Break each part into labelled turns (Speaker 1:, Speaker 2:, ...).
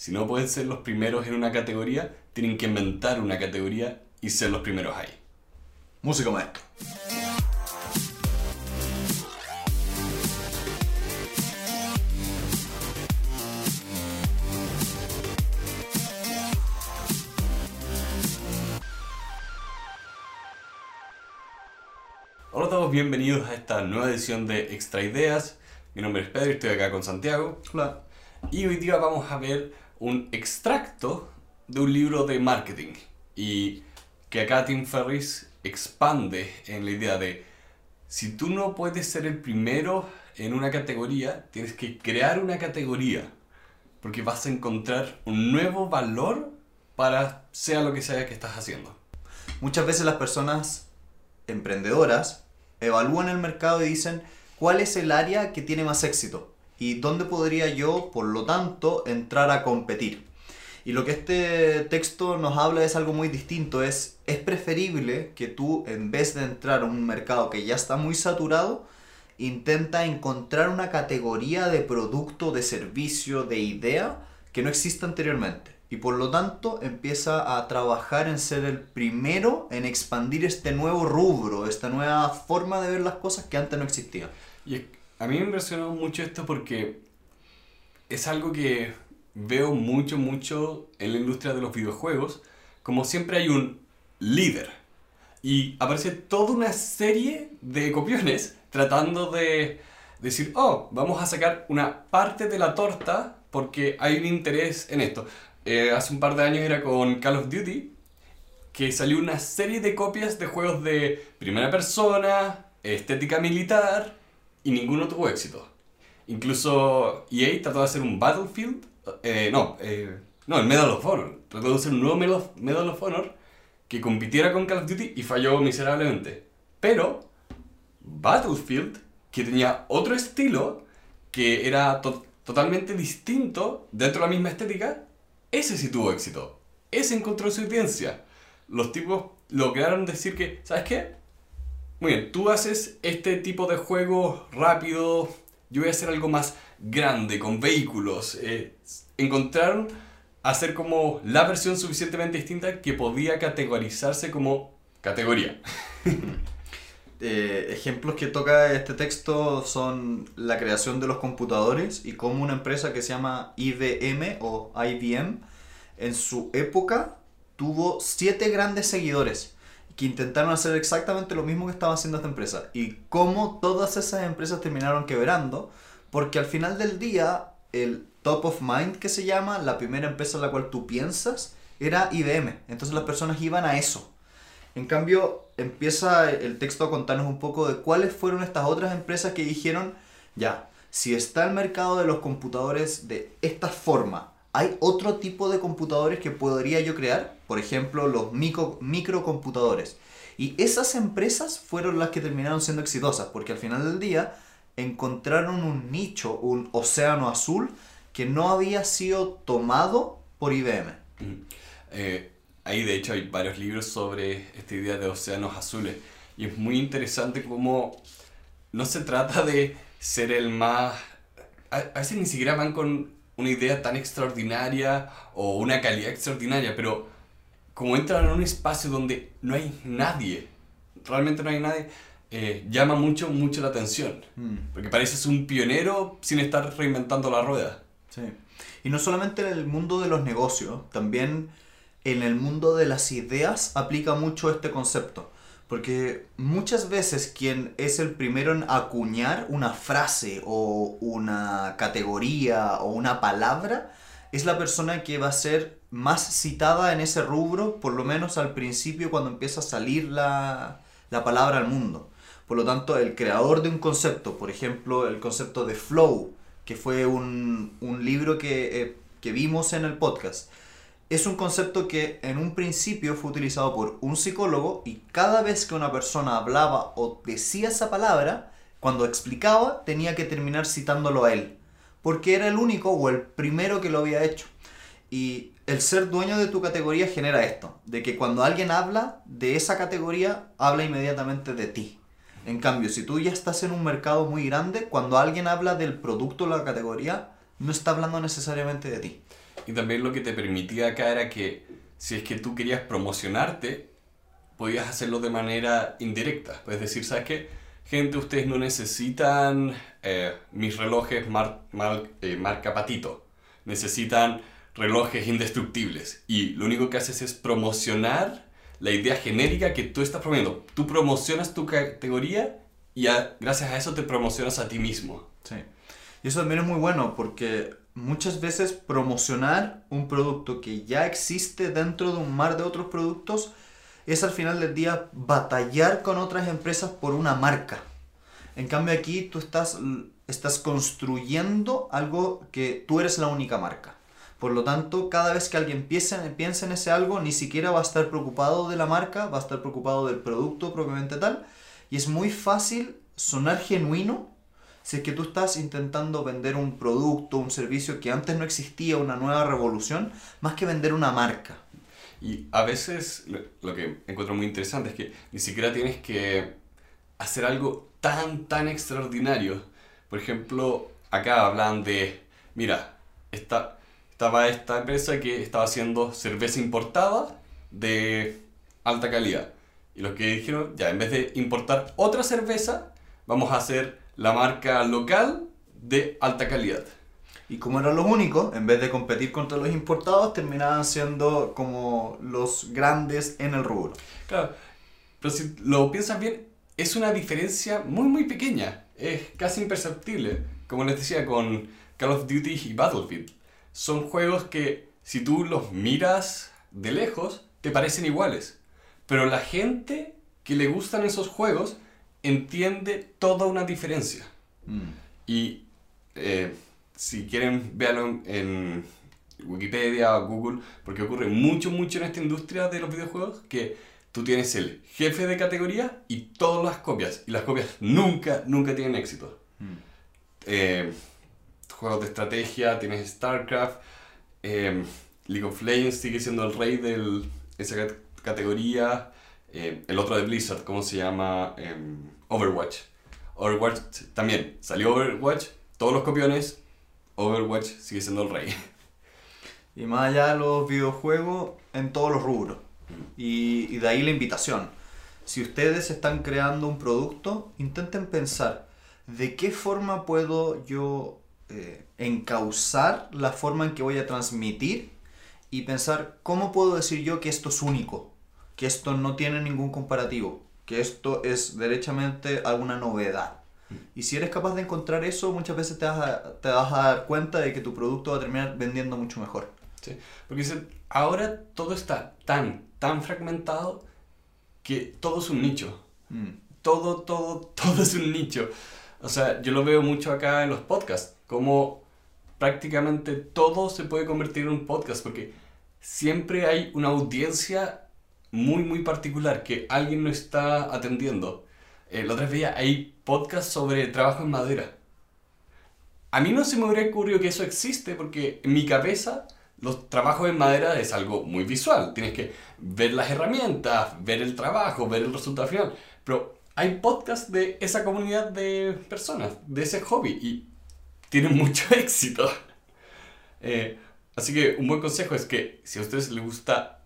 Speaker 1: si no pueden ser los primeros en una categoría, tienen que inventar una categoría y ser los primeros ahí.
Speaker 2: Música maestro.
Speaker 1: Hola a todos, bienvenidos a esta nueva edición de Extra Ideas. Mi nombre es Pedro y estoy acá con Santiago.
Speaker 2: Hola.
Speaker 1: Y hoy día vamos a ver un extracto de un libro de marketing. Y que acá Tim Ferris expande en la idea de si tú no puedes ser el primero en una categoría, tienes que crear una categoría. Porque vas a encontrar un nuevo valor para sea lo que sea que estás haciendo.
Speaker 2: Muchas veces las personas emprendedoras evalúan el mercado y dicen cuál es el área que tiene más éxito y dónde podría yo, por lo tanto, entrar a competir. Y lo que este texto nos habla es algo muy distinto, es, es preferible que tú, en vez de entrar a un mercado que ya está muy saturado, intenta encontrar una categoría de producto, de servicio, de idea que no exista anteriormente. Y por lo tanto empieza a trabajar en ser el primero en expandir este nuevo rubro, esta nueva forma de ver las cosas que antes no existía.
Speaker 1: Y a mí me impresionó mucho esto porque es algo que veo mucho, mucho en la industria de los videojuegos. Como siempre hay un líder. Y aparece toda una serie de copiones tratando de decir, oh, vamos a sacar una parte de la torta porque hay un interés en esto. Eh, hace un par de años era con Call of Duty, que salió una serie de copias de juegos de primera persona, estética militar, y ninguno tuvo éxito. Incluso EA trató de hacer un Battlefield, eh, no, eh, no, el Medal of Honor, trató de hacer un nuevo Medal of Honor que compitiera con Call of Duty y falló miserablemente. Pero Battlefield, que tenía otro estilo, que era to- totalmente distinto dentro de la misma estética, ese sí tuvo éxito. Ese encontró su audiencia. Los tipos lograron decir que, ¿sabes qué? Muy bien, tú haces este tipo de juego rápido, yo voy a hacer algo más grande, con vehículos. Eh, encontraron hacer como la versión suficientemente distinta que podía categorizarse como categoría.
Speaker 2: Eh, ejemplos que toca este texto son la creación de los computadores y cómo una empresa que se llama IBM o IBM en su época tuvo siete grandes seguidores que intentaron hacer exactamente lo mismo que estaba haciendo esta empresa y cómo todas esas empresas terminaron quebrando porque al final del día el top of mind que se llama, la primera empresa en la cual tú piensas, era IBM. Entonces las personas iban a eso. En cambio, empieza el texto a contarnos un poco de cuáles fueron estas otras empresas que dijeron, ya, si está el mercado de los computadores de esta forma, ¿hay otro tipo de computadores que podría yo crear? Por ejemplo, los micro, microcomputadores. Y esas empresas fueron las que terminaron siendo exitosas, porque al final del día encontraron un nicho, un océano azul, que no había sido tomado por IBM.
Speaker 1: Eh, ahí de hecho hay varios libros sobre esta idea de océanos azules y es muy interesante cómo no se trata de ser el más... A veces ni siquiera van con una idea tan extraordinaria o una calidad extraordinaria, pero como entran en un espacio donde no hay nadie, realmente no hay nadie, eh, llama mucho, mucho la atención.
Speaker 2: Mm.
Speaker 1: Porque pareces un pionero sin estar reinventando la rueda.
Speaker 2: Sí. Y no solamente en el mundo de los negocios, también en el mundo de las ideas aplica mucho este concepto. Porque muchas veces quien es el primero en acuñar una frase o una categoría o una palabra es la persona que va a ser más citada en ese rubro, por lo menos al principio cuando empieza a salir la, la palabra al mundo. Por lo tanto, el creador de un concepto, por ejemplo, el concepto de flow, que fue un, un libro que, eh, que vimos en el podcast, es un concepto que en un principio fue utilizado por un psicólogo y cada vez que una persona hablaba o decía esa palabra, cuando explicaba tenía que terminar citándolo a él, porque era el único o el primero que lo había hecho. Y el ser dueño de tu categoría genera esto, de que cuando alguien habla de esa categoría, habla inmediatamente de ti. En cambio, si tú ya estás en un mercado muy grande, cuando alguien habla del producto o la categoría, no está hablando necesariamente de ti.
Speaker 1: Y también lo que te permitía acá era que si es que tú querías promocionarte, podías hacerlo de manera indirecta. Puedes decir, ¿sabes qué? Gente, ustedes no necesitan eh, mis relojes mar- mal- eh, marca Patito. Necesitan relojes indestructibles. Y lo único que haces es promocionar la idea genérica que tú estás promoviendo. Tú promocionas tu categoría y a- gracias a eso te promocionas a ti mismo.
Speaker 2: Sí. Y eso también es muy bueno porque muchas veces promocionar un producto que ya existe dentro de un mar de otros productos es al final del día batallar con otras empresas por una marca. En cambio aquí tú estás, estás construyendo algo que tú eres la única marca. Por lo tanto, cada vez que alguien piense, piense en ese algo, ni siquiera va a estar preocupado de la marca, va a estar preocupado del producto propiamente tal. Y es muy fácil sonar genuino si es que tú estás intentando vender un producto, un servicio que antes no existía, una nueva revolución, más que vender una marca.
Speaker 1: Y a veces lo, que encuentro muy interesante es que ni siquiera tienes que hacer algo tan, tan extraordinario. Por ejemplo, acá hablan de, mira, esta, estaba esta empresa que estaba haciendo cerveza importada de alta calidad. Y los que dijeron, ya, en vez de importar otra cerveza, vamos a hacer la marca local de alta calidad.
Speaker 2: Y como eran los únicos, en vez de competir contra los importados, terminaban siendo como los grandes en el rubro.
Speaker 1: Claro, pero si lo piensas bien, es una diferencia muy muy pequeña. Es casi imperceptible. Como les decía con Call of Duty y Battlefield. Son juegos que si tú los miras de lejos, te parecen iguales. Pero la gente que le gustan esos juegos entiende toda una diferencia.
Speaker 2: Mm.
Speaker 1: Y eh, si quieren, véanlo en, en Wikipedia o Google, porque ocurre mucho, mucho en esta industria de los videojuegos, que tú tienes el jefe de categoría y todas las copias, y las copias nunca, nunca tienen éxito.
Speaker 2: Mm.
Speaker 1: Eh, juegos de estrategia, tienes StarCraft, eh, League of Legends sigue siendo el rey de esa cat- categoría, eh, el otro de Blizzard, ¿cómo se llama? Em, Overwatch. Overwatch también, salió Overwatch, todos los copiones, Overwatch sigue siendo el rey.
Speaker 2: Y más allá de los videojuegos, en todos los rubros. Y, y de ahí la invitación. Si ustedes están creando un producto, intenten pensar de qué forma puedo yo eh, encauzar la forma en que voy a transmitir y pensar cómo puedo decir yo que esto es único, que esto no tiene ningún comparativo, que esto es derechamente alguna novedad. Y si eres capaz de encontrar eso, muchas veces te vas a, te vas a dar cuenta de que tu producto va a terminar vendiendo mucho mejor.
Speaker 1: Sí, Porque ahora todo está tan, tan fragmentado que todo es un nicho.
Speaker 2: Mm.
Speaker 1: todo, todo, todo es un nicho. O sea, yo lo veo mucho acá en los podcasts, como prácticamente todo se puede convertir en un podcast, porque siempre hay una audiencia muy, muy particular que alguien no está atendiendo. Eh, la otra vez veía, hay podcasts sobre trabajo en madera. A mí no se me hubiera ocurrido que eso existe, porque en mi cabeza los trabajos en madera es algo muy visual. Tienes que ver las herramientas, ver el trabajo, ver el resultado final. Pero hay podcasts de esa comunidad de personas, de ese hobby, y tienen mucho éxito. Eh, así que un buen consejo es que si a ustedes les gusta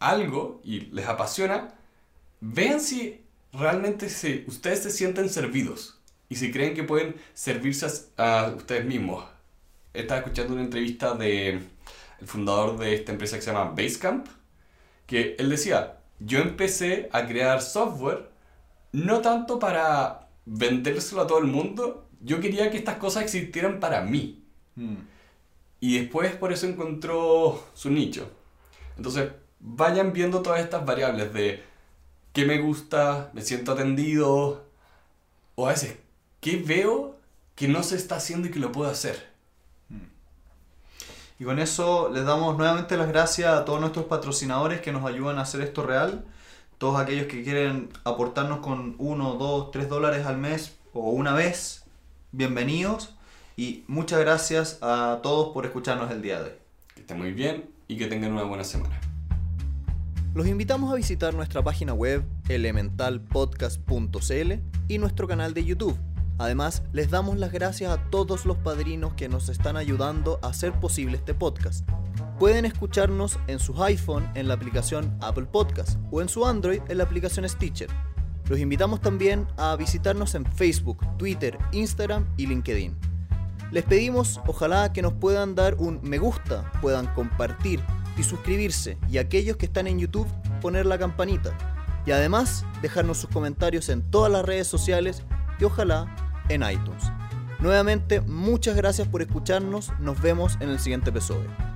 Speaker 1: algo y les apasiona, vean si realmente se, ustedes se sienten servidos y si creen que pueden servirse a, a ustedes mismos. Estaba escuchando una entrevista de el fundador de esta empresa que se llama Basecamp, que él decía, yo empecé a crear software no tanto para vendérselo a todo el mundo, yo quería que estas cosas existieran para mí.
Speaker 2: Mm.
Speaker 1: Y después por eso encontró su nicho. Entonces, vayan viendo todas estas variables de qué me gusta, me siento atendido, o a veces, qué veo que no se está haciendo y que lo puedo hacer.
Speaker 2: Y con eso les damos nuevamente las gracias a todos nuestros patrocinadores que nos ayudan a hacer esto real. Todos aquellos que quieren aportarnos con 1, 2, 3 dólares al mes o una vez, bienvenidos. Y muchas gracias a todos por escucharnos el día de hoy.
Speaker 1: Que estén muy bien y que tengan una buena semana.
Speaker 2: Los invitamos a visitar nuestra página web elementalpodcast.cl y nuestro canal de YouTube. Además, les damos las gracias a todos los padrinos que nos están ayudando a hacer posible este podcast. Pueden escucharnos en sus iPhone en la aplicación Apple Podcast o en su Android en la aplicación Stitcher. Los invitamos también a visitarnos en Facebook, Twitter, Instagram y LinkedIn. Les pedimos ojalá que nos puedan dar un me gusta, puedan compartir y suscribirse y aquellos que están en YouTube poner la campanita y además dejarnos sus comentarios en todas las redes sociales y ojalá en iTunes. Nuevamente, muchas gracias por escucharnos, nos vemos en el siguiente episodio.